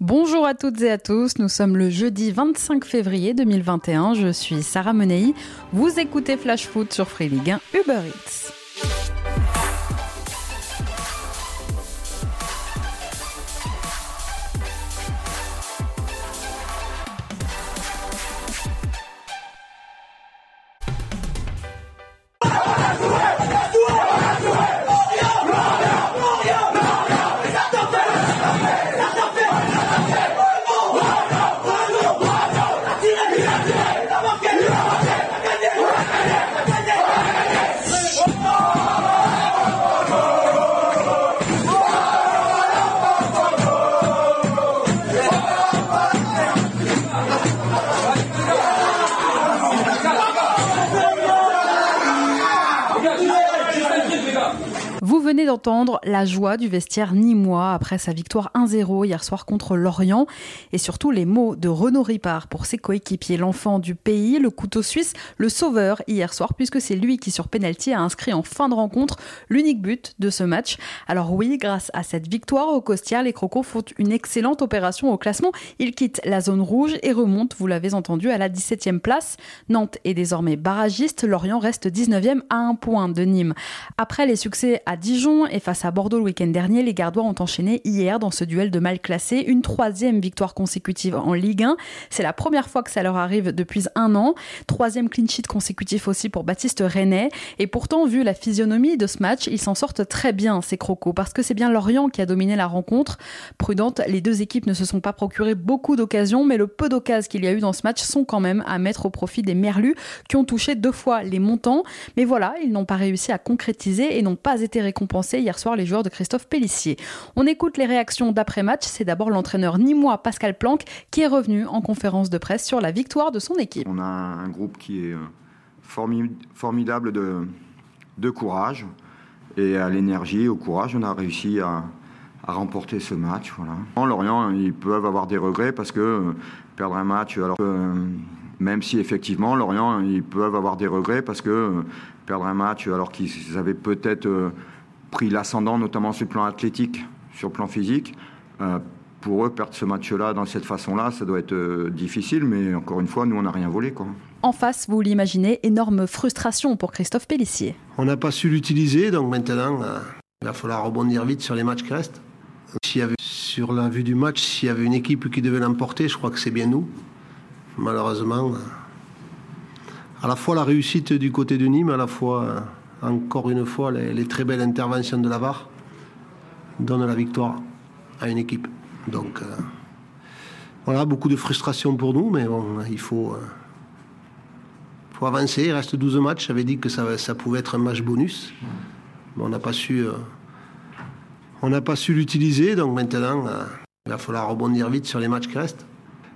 Bonjour à toutes et à tous, nous sommes le jeudi 25 février 2021, je suis Sarah Menei, vous écoutez Flash Foot sur Free Ligue 1 Uber Eats. D'entendre la joie du vestiaire nîmois après sa victoire 1-0 hier soir contre Lorient et surtout les mots de Renaud Ripard pour ses coéquipiers, l'enfant du pays, le couteau suisse, le sauveur hier soir puisque c'est lui qui sur penalty a inscrit en fin de rencontre l'unique but de ce match. Alors oui, grâce à cette victoire au Costière, les Crocos font une excellente opération au classement. Ils quittent la zone rouge et remontent, vous l'avez entendu, à la 17e place. Nantes est désormais barragiste, Lorient reste 19e à un point de Nîmes. Après les succès à Dijon et face à Bordeaux le week-end dernier, les Gardois ont enchaîné hier dans ce duel de mal classé une troisième victoire consécutive en Ligue 1. C'est la première fois que ça leur arrive depuis un an. Troisième clean sheet consécutif aussi pour Baptiste René. Et pourtant, vu la physionomie de ce match, ils s'en sortent très bien, ces crocos, parce que c'est bien Lorient qui a dominé la rencontre. Prudente, les deux équipes ne se sont pas procuré beaucoup d'occasions, mais le peu d'occasions qu'il y a eu dans ce match sont quand même à mettre au profit des Merlus qui ont touché deux fois les montants. Mais voilà, ils n'ont pas réussi à concrétiser et n'ont pas été récompensés hier soir les joueurs de Christophe Pellissier. On écoute les réactions d'après-match. C'est d'abord l'entraîneur nîmois Pascal Planck qui est revenu en conférence de presse sur la victoire de son équipe. On a un groupe qui est euh, formidable de, courage et à l'énergie, au courage, on a réussi à, remporter ce match. Voilà. En Lorient, ils peuvent avoir des regrets parce que euh, perdre un match, alors euh, même si effectivement Lorient, ils peuvent avoir des regrets parce que perdre un match alors qu'ils avaient peut-être pris l'ascendant, notamment sur le plan athlétique, sur le plan physique. Euh, pour eux, perdre ce match-là dans cette façon-là, ça doit être euh, difficile, mais encore une fois, nous, on n'a rien volé. Quoi. En face, vous l'imaginez, énorme frustration pour Christophe Pellissier. On n'a pas su l'utiliser, donc maintenant, euh, il va falloir rebondir vite sur les matchs qui restent. S'il y avait, sur la vue du match, s'il y avait une équipe qui devait l'emporter, je crois que c'est bien nous. Malheureusement, à la fois la réussite du côté de Nîmes, à la fois, encore une fois, les, très belles interventions de la VAR donnent la victoire à une équipe. Donc euh, voilà, beaucoup de frustration pour nous, mais bon, il faut, euh, avancer. Il reste 12 matchs. J'avais dit que ça, pouvait être un match bonus. Mais on n'a pas su, euh, l'utiliser. Donc maintenant, il va falloir rebondir vite sur les matchs qui restent.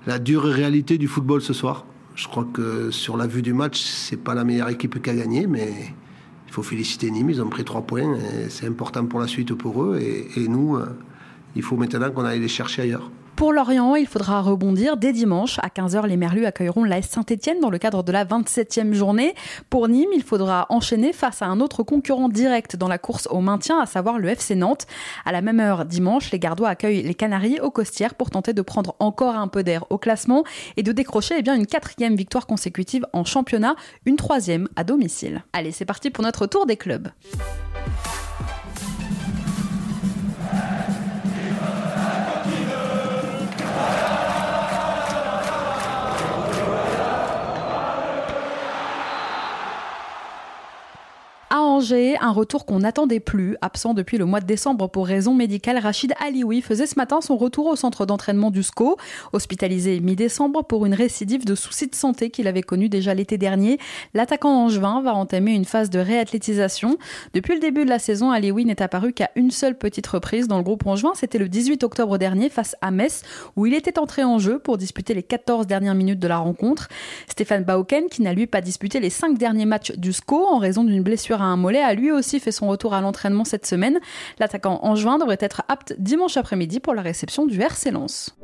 La dure réalité du football ce soir. Je crois que sur la vue du match, c'est pas la meilleure équipe qui a gagné, mais il faut féliciter Nîmes. Ils ont pris trois points. C'est important pour la suite pour eux. Et, nous, il faut maintenant qu'on aille les chercher ailleurs. Pour Lorient, il faudra rebondir. Dès dimanche, à 15h, les Merlus accueilleront l'AS Saint-Etienne dans le cadre de la 27e journée. Pour Nîmes, il faudra enchaîner face à un autre concurrent direct dans la course au maintien, à savoir le FC Nantes. À la même heure, dimanche, les Gardois accueillent les Canaries au Costières pour tenter de prendre encore un peu d'air au classement et de décrocher eh bien, une quatrième victoire consécutive en championnat, une troisième à domicile. Allez, c'est parti pour notre tour des clubs. Un retour qu'on n'attendait plus. Absent depuis le mois de décembre pour raison médicale, Rachid Alioui faisait ce matin son retour au centre d'entraînement du SCO. Hospitalisé mi-décembre pour une récidive de soucis de santé qu'il avait connu déjà l'été dernier, l'attaquant angevin va entamer une phase de réathlétisation. Depuis le début de la saison, Alioui n'est apparu qu'à une seule petite reprise dans le groupe angevin. C'était le 18 octobre dernier face à Metz, où il était entré en jeu pour disputer les 14 dernières minutes de la rencontre. Stéphane Bauken, qui n'a lui pas disputé les 5 derniers matchs du SCO en raison d'une blessure à un mollet, a lui aussi fait son retour à l'entraînement cette semaine. L'attaquant angevin devrait être apte dimanche après-midi pour la réception du RC Lens.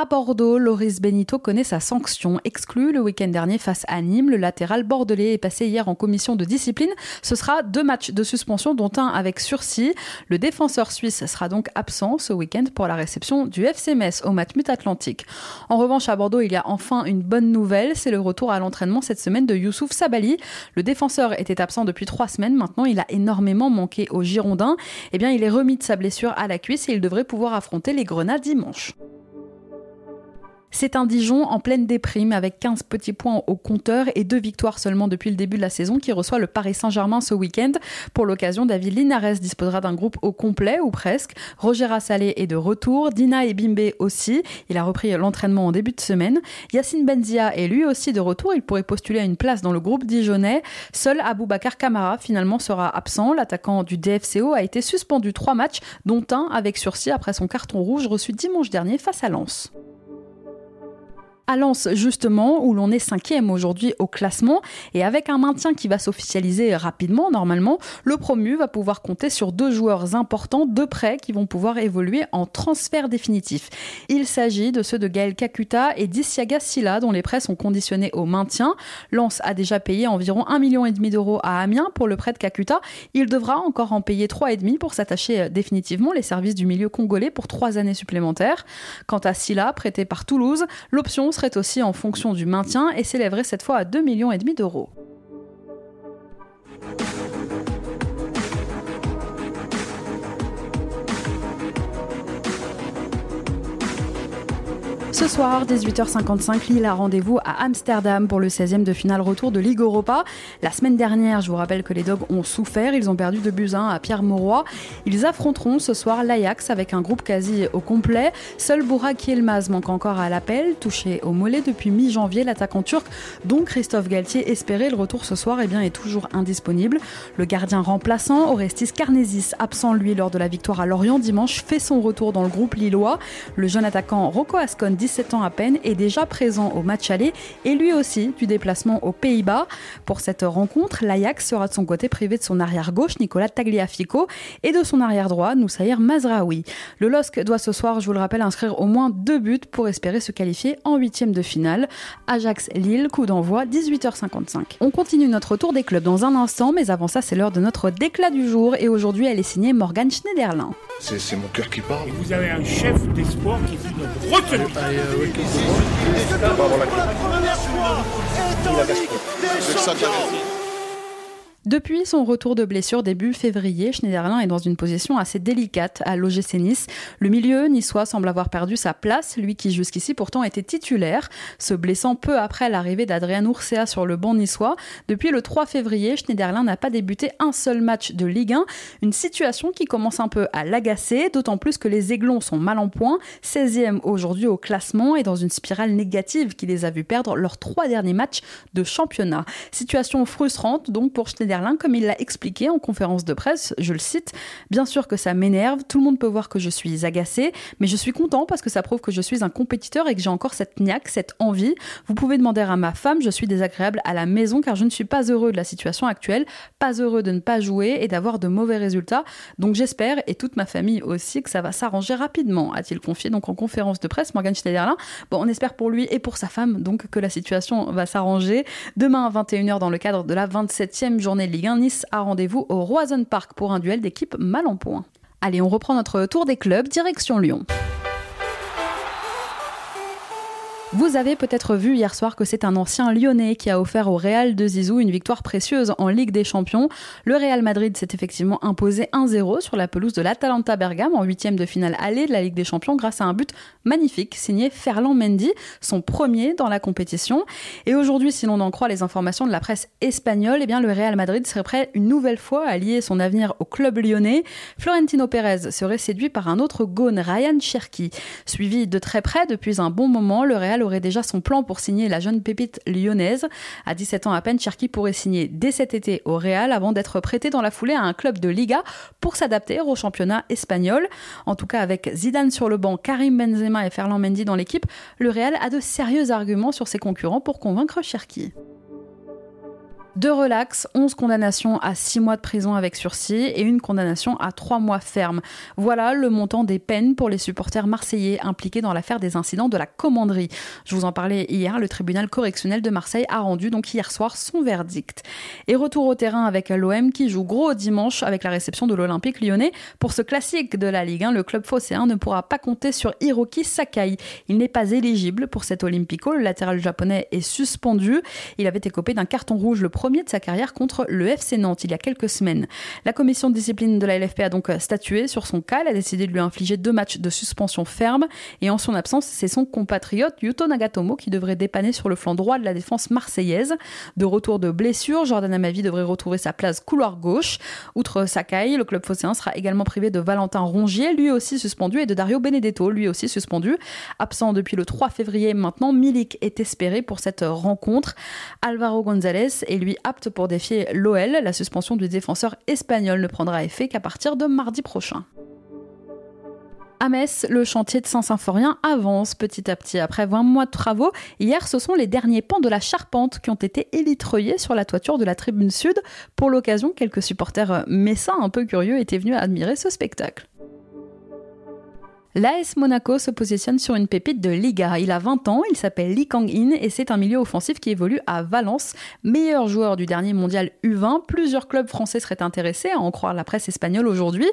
À Bordeaux, Loris Benito connaît sa sanction. Exclu le week-end dernier face à Nîmes, le latéral bordelais est passé hier en commission de discipline. Ce sera deux matchs de suspension, dont un avec sursis. Le défenseur suisse sera donc absent ce week-end pour la réception du FC Metz au match Mut-Atlantique. En revanche, à Bordeaux, il y a enfin une bonne nouvelle. C'est le retour à l'entraînement cette semaine de Youssouf Sabali. Le défenseur était absent depuis trois semaines. Maintenant, il a énormément manqué aux Girondins. Eh bien, il est remis de sa blessure à la cuisse et il devrait pouvoir affronter les Grenades dimanche. C'est un Dijon en pleine déprime avec 15 petits points au compteur et deux victoires seulement depuis le début de la saison qui reçoit le Paris Saint-Germain ce week-end. Pour l'occasion, David Linares disposera d'un groupe au complet ou presque. Roger Rassalé est de retour, Dina et Bimbe aussi. Il a repris l'entraînement en début de semaine. Yacine Benzia est lui aussi de retour. Il pourrait postuler à une place dans le groupe dijonnais. Seul Aboubacar Kamara finalement sera absent. L'attaquant du DFCO a été suspendu trois matchs, dont un avec sursis après son carton rouge reçu dimanche dernier face à Lens à Lens justement, où l'on est cinquième aujourd'hui au classement. Et avec un maintien qui va s'officialiser rapidement, normalement, le promu va pouvoir compter sur deux joueurs importants, deux prêts qui vont pouvoir évoluer en transfert définitif. Il s'agit de ceux de Gaël Kakuta et d'Isiaga Silla, dont les prêts sont conditionnés au maintien. Lens a déjà payé environ 1,5 million d'euros à Amiens pour le prêt de Kakuta. Il devra encore en payer 3,5 pour s'attacher euh, définitivement les services du milieu congolais pour trois années supplémentaires. Quant à Silla, prêté par Toulouse, l'option serait aussi en fonction du maintien et s'élèverait cette fois à 2,5 millions d'euros. Ce soir, 18h55, Lille a rendez-vous à Amsterdam pour le 16e de finale retour de Ligue Europa. La semaine dernière, je vous rappelle que les Dogs ont souffert. Ils ont perdu de buts 1 à Pierre Mauroy. Ils affronteront ce soir l'Ajax avec un groupe quasi au complet. Seul Burak Yilmaz manque encore à l'appel. Touché au mollet depuis mi-janvier, l'attaquant turc, dont Christophe Galtier espérait le retour ce soir, eh bien, est toujours indisponible. Le gardien remplaçant, Orestis Karnesis, absent lui lors de la victoire à Lorient dimanche, fait son retour dans le groupe lillois. Le jeune attaquant Rocco Ascon 17 ans à peine, est déjà présent au match aller et lui aussi du déplacement aux Pays-Bas. Pour cette rencontre, l'Ajax sera de son côté privé de son arrière gauche, Nicolas Tagliafico, et de son arrière droit, Noussaïr Mazraoui. Le LOSC doit ce soir, je vous le rappelle, inscrire au moins deux buts pour espérer se qualifier en huitième de finale. Ajax-Lille, coup d'envoi 18h55. On continue notre tour des clubs dans un instant, mais avant ça, c'est l'heure de notre déclat du jour et aujourd'hui, elle est signée Morgan Schneiderlin. C'est mon cœur qui parle. vous avez un chef d'espoir qui dit notre retenue euh, ouais, Est-ce que pour la première fois, est en Ligue des Champions depuis son retour de blessure début février, Schneiderlin est dans une position assez délicate à l'OGC Nice. Le milieu niçois semble avoir perdu sa place, lui qui jusqu'ici pourtant était titulaire, se blessant peu après l'arrivée d'Adrien Urcea sur le banc niçois. Depuis le 3 février, Schneiderlin n'a pas débuté un seul match de Ligue 1, une situation qui commence un peu à l'agacer, d'autant plus que les Aiglons sont mal en point, 16e aujourd'hui au classement et dans une spirale négative qui les a vus perdre leurs trois derniers matchs de championnat. Situation frustrante donc pour Schneiderlin comme il l'a expliqué en conférence de presse, je le cite, Bien sûr que ça m'énerve, tout le monde peut voir que je suis agacé, mais je suis content parce que ça prouve que je suis un compétiteur et que j'ai encore cette niaque, cette envie. Vous pouvez demander à ma femme, je suis désagréable à la maison car je ne suis pas heureux de la situation actuelle, pas heureux de ne pas jouer et d'avoir de mauvais résultats. Donc j'espère, et toute ma famille aussi, que ça va s'arranger rapidement, a-t-il confié donc en conférence de presse Morgan Schneiderlin. Bon, on espère pour lui et pour sa femme donc que la situation va s'arranger. Demain à 21h dans le cadre de la 27e journée Ligue 1, Nice a rendez-vous au Roison Park pour un duel d'équipe mal en point. Allez, on reprend notre tour des clubs, direction Lyon. Vous avez peut-être vu hier soir que c'est un ancien lyonnais qui a offert au Real de Zizou une victoire précieuse en Ligue des Champions. Le Real Madrid s'est effectivement imposé 1-0 sur la pelouse de l'Atalanta Bergame en huitième de finale allée de la Ligue des Champions grâce à un but magnifique signé Ferland Mendy, son premier dans la compétition. Et aujourd'hui, si l'on en croit les informations de la presse espagnole, eh bien le Real Madrid serait prêt une nouvelle fois à lier son avenir au club lyonnais. Florentino Pérez serait séduit par un autre gone, Ryan Cherki. Suivi de très près depuis un bon moment, le Real aurait déjà son plan pour signer la jeune pépite lyonnaise. À 17 ans à peine, Cherki pourrait signer dès cet été au Real avant d'être prêté dans la foulée à un club de Liga pour s'adapter au championnat espagnol. En tout cas, avec Zidane sur le banc, Karim Benzema et Ferland Mendy dans l'équipe, le Real a de sérieux arguments sur ses concurrents pour convaincre Cherki. Deux relax, 11 condamnations à 6 mois de prison avec sursis et une condamnation à 3 mois ferme. Voilà le montant des peines pour les supporters marseillais impliqués dans l'affaire des incidents de la commanderie. Je vous en parlais hier, le tribunal correctionnel de Marseille a rendu donc hier soir son verdict. Et retour au terrain avec l'OM qui joue gros dimanche avec la réception de l'Olympique lyonnais. Pour ce classique de la Ligue 1, le club phocéen ne pourra pas compter sur Hiroki Sakai. Il n'est pas éligible pour cet Olympico. Le latéral japonais est suspendu. Il avait écopé d'un carton rouge le premier de sa carrière contre le FC Nantes il y a quelques semaines. La commission de discipline de la LFP a donc statué sur son cas. Elle a décidé de lui infliger deux matchs de suspension ferme. Et en son absence, c'est son compatriote Yuto Nagatomo qui devrait dépanner sur le flanc droit de la défense marseillaise. De retour de blessure, Jordan Amavi devrait retrouver sa place couloir gauche. Outre Sakai, le club phocéen sera également privé de Valentin Rongier, lui aussi suspendu, et de Dario Benedetto, lui aussi suspendu. Absent depuis le 3 février maintenant, Milik est espéré pour cette rencontre. Alvaro González est lui apte pour défier l'OL. La suspension du défenseur espagnol ne prendra effet qu'à partir de mardi prochain. À Metz, le chantier de Saint-Symphorien avance petit à petit. Après 20 mois de travaux, hier, ce sont les derniers pans de la charpente qui ont été élitreillés sur la toiture de la tribune sud. Pour l'occasion, quelques supporters messins un peu curieux étaient venus admirer ce spectacle. L'AS Monaco se positionne sur une pépite de Liga. Il a 20 ans, il s'appelle Lee Kang-in et c'est un milieu offensif qui évolue à Valence. Meilleur joueur du dernier mondial U20, plusieurs clubs français seraient intéressés, à en croire la presse espagnole aujourd'hui.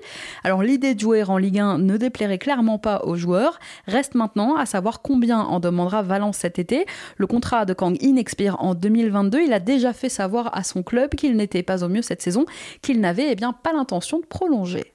Alors l'idée de jouer en Ligue 1 ne déplairait clairement pas aux joueurs. Reste maintenant à savoir combien en demandera Valence cet été. Le contrat de Kang-in expire en 2022. Il a déjà fait savoir à son club qu'il n'était pas au mieux cette saison, qu'il n'avait eh bien pas l'intention de prolonger.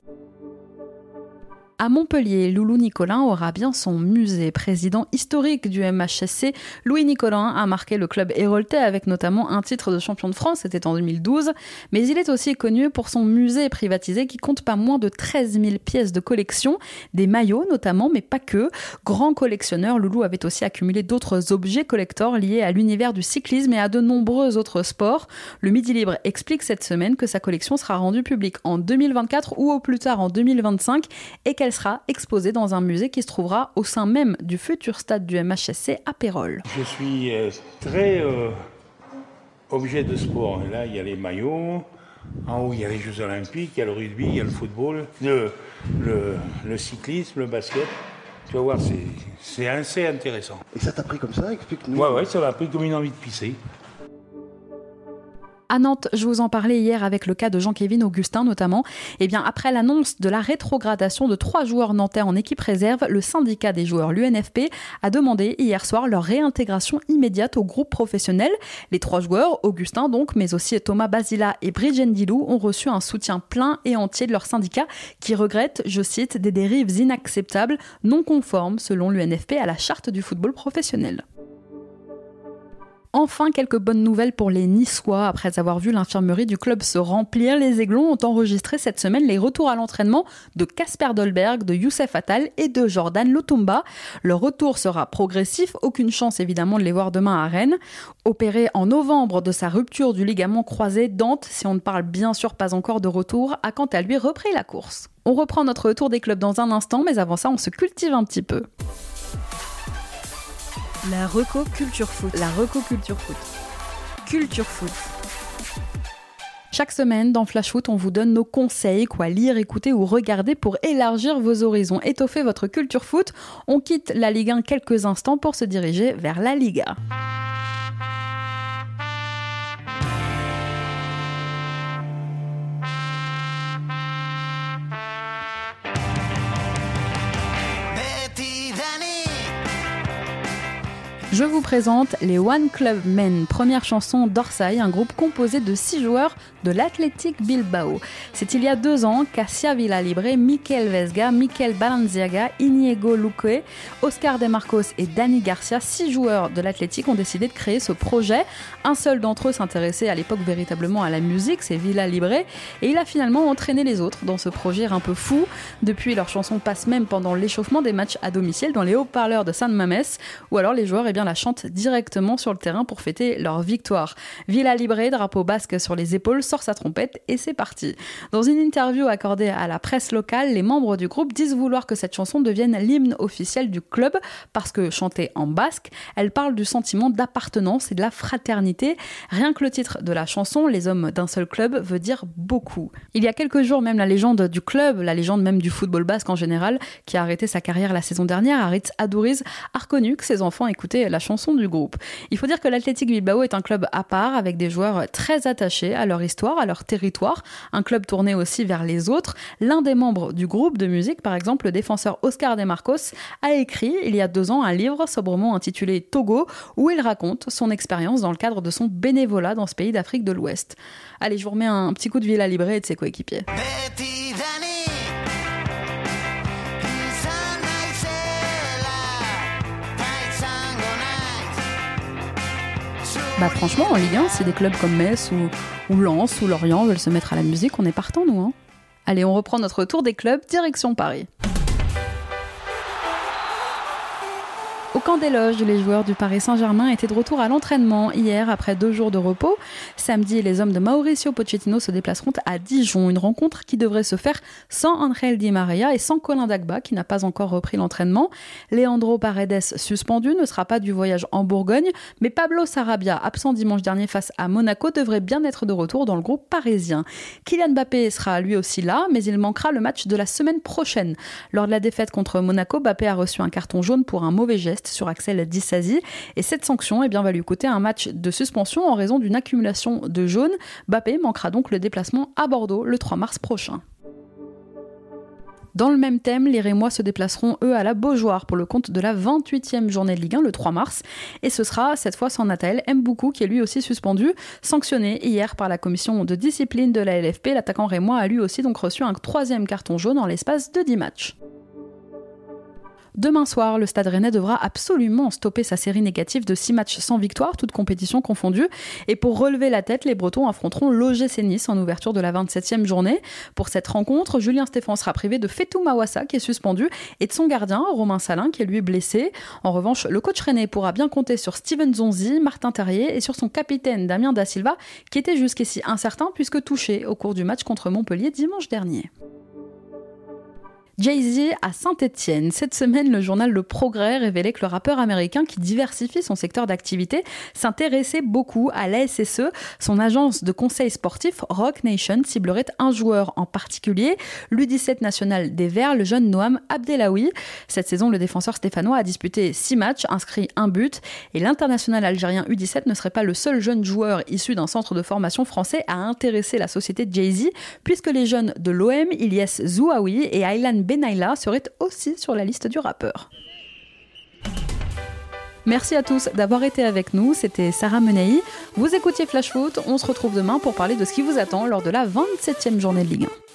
À Montpellier, Loulou Nicolin aura bien son musée. Président historique du MHSC, Louis Nicolin a marqué le club héroltais avec notamment un titre de champion de France, c'était en 2012. Mais il est aussi connu pour son musée privatisé qui compte pas moins de 13 000 pièces de collection, des maillots notamment, mais pas que. Grand collectionneur, Loulou avait aussi accumulé d'autres objets collectors liés à l'univers du cyclisme et à de nombreux autres sports. Le Midi Libre explique cette semaine que sa collection sera rendue publique en 2024 ou au plus tard en 2025 et qu'elle sera exposée dans un musée qui se trouvera au sein même du futur stade du MHSC à Pérol. Je suis euh, très euh, objet de sport. là, il y a les maillots. En haut, il y a les Jeux Olympiques, il y a le rugby, il y a le football, le, le, cyclisme, le basket. Tu vas voir, c'est assez intéressant. Et ça t'a pris comme ça Explique-nous. Ouais, ouais, ça m'a pris comme une envie de pisser. À Nantes, je vous en parlais hier avec le cas de Jean-Kévin Augustin notamment. Eh bien, après l'annonce de la rétrogradation de trois joueurs nantais en équipe réserve, le syndicat des joueurs, l'UNFP, a demandé hier soir leur réintégration immédiate au groupe professionnel. Les trois joueurs, Augustin donc, mais aussi Thomas Basila et Brigitte Dilou, ont reçu un soutien plein et entier de leur syndicat qui regrette, je cite, des dérives inacceptables, non conformes, selon l'UNFP, à la charte du football professionnel. Enfin, quelques bonnes nouvelles pour les Niçois. Après avoir vu l'infirmerie du club se remplir, les Aiglons ont enregistré cette semaine les retours à l'entraînement de Casper Dolberg, de Youssef Attal et de Jordan Lotumba. Leur retour sera progressif, aucune chance évidemment de les voir demain à Rennes. Opéré en novembre de sa rupture du ligament croisé, Dante, si on ne parle bien sûr pas encore de retour, a quant à lui repris la course. On reprend notre tour des clubs dans un instant, mais avant ça, on se cultive un petit peu. La Reco Culture Foot. La Reco Culture Foot. Culture Foot. Chaque semaine, dans Flash Foot, on vous donne nos conseils, quoi lire, écouter ou regarder pour élargir vos horizons, étoffer votre culture foot. On quitte la Ligue 1 quelques instants pour se diriger vers la Liga. Je vous présente les One Club Men, première chanson d'Orsay, un groupe composé de six joueurs de l'Athletic Bilbao. C'est il y a deux ans qu'Asia Villalibre, Mikel Vesga, Mikel Balanziaga, Inigo Luque, Oscar De Marcos et Dani Garcia, six joueurs de l'Athletic, ont décidé de créer ce projet. Un seul d'entre eux s'intéressait à l'époque véritablement à la musique, c'est Villa Libre, et il a finalement entraîné les autres dans ce projet un peu fou. Depuis, leur chanson passe même pendant l'échauffement des matchs à domicile dans les haut-parleurs de San Mamés, ou alors les joueurs, eh bien, la chantent directement sur le terrain pour fêter leur victoire. Villa Libre, drapeau basque sur les épaules, sort sa trompette et c'est parti. Dans une interview accordée à la presse locale, les membres du groupe disent vouloir que cette chanson devienne l'hymne officiel du club parce que chantée en basque, elle parle du sentiment d'appartenance et de la fraternité. Rien que le titre de la chanson, Les hommes d'un seul club, veut dire beaucoup. Il y a quelques jours, même la légende du club, la légende même du football basque en général, qui a arrêté sa carrière la saison dernière, Aritz Aduriz, a reconnu que ses enfants écoutaient la chanson du groupe. Il faut dire que l'Athletic Bilbao est un club à part, avec des joueurs très attachés à leur histoire, à leur territoire, un club tourné aussi vers les autres. L'un des membres du groupe de musique, par exemple le défenseur Oscar De Marcos, a écrit il y a deux ans un livre sobrement intitulé Togo, où il raconte son expérience dans le cadre de son bénévolat dans ce pays d'Afrique de l'Ouest. Allez, je vous remets un petit coup de Villa Libre et de ses coéquipiers. Bah franchement, en Ligue 1, si des clubs comme Metz ou, ou Lens ou Lorient veulent se mettre à la musique, on est partant, nous. Hein. Allez, on reprend notre tour des clubs, direction Paris. Camp des les joueurs du Paris Saint-Germain étaient de retour à l'entraînement hier après deux jours de repos. Samedi, les hommes de Mauricio Pochettino se déplaceront à Dijon, une rencontre qui devrait se faire sans Angel Di Maria et sans Colin Dagba qui n'a pas encore repris l'entraînement. Leandro Paredes suspendu ne sera pas du voyage en Bourgogne, mais Pablo Sarabia, absent dimanche dernier face à Monaco, devrait bien être de retour dans le groupe parisien. Kylian Mbappé sera lui aussi là, mais il manquera le match de la semaine prochaine. Lors de la défaite contre Monaco, Mbappé a reçu un carton jaune pour un mauvais geste sur Axel Dissasi. Et cette sanction eh bien, va lui coûter un match de suspension en raison d'une accumulation de jaunes. Bappé manquera donc le déplacement à Bordeaux le 3 mars prochain. Dans le même thème, les Rémois se déplaceront eux à la Beaujoire pour le compte de la 28e journée de Ligue 1 le 3 mars. Et ce sera cette fois sans Nathalie Mboukou qui est lui aussi suspendu, sanctionné hier par la commission de discipline de la LFP. L'attaquant Rémois a lui aussi donc reçu un troisième carton jaune en l'espace de 10 matchs. Demain soir, le Stade Rennais devra absolument stopper sa série négative de 6 matchs sans victoire, toutes compétitions confondues. Et pour relever la tête, les Bretons affronteront l'OGC Nice en ouverture de la 27e journée. Pour cette rencontre, Julien Stéphan sera privé de Fetou Mawassa qui est suspendu et de son gardien, Romain Salin, qui est lui blessé. En revanche, le coach Rennais pourra bien compter sur Steven Zonzi, Martin Terrier et sur son capitaine Damien Da Silva, qui était jusqu'ici incertain puisque touché au cours du match contre Montpellier dimanche dernier. Jay-Z à Saint-Etienne. Cette semaine, le journal Le Progrès révélait que le rappeur américain qui diversifie son secteur d'activité s'intéressait beaucoup à l'ASSE. Son agence de conseil sportif Rock Nation ciblerait un joueur en particulier, l'U17 national des Verts, le jeune Noam Abdelawi. Cette saison, le défenseur stéphanois a disputé six matchs, inscrit un but, et l'international algérien U17 ne serait pas le seul jeune joueur issu d'un centre de formation français à intéresser la société Jay-Z, puisque les jeunes de l'OM, Ilyes Zouaoui et Aylan Benaila serait aussi sur la liste du rappeur. Merci à tous d'avoir été avec nous, c'était Sarah Menei. Vous écoutiez Flash Foot, on se retrouve demain pour parler de ce qui vous attend lors de la 27e journée de Ligue 1.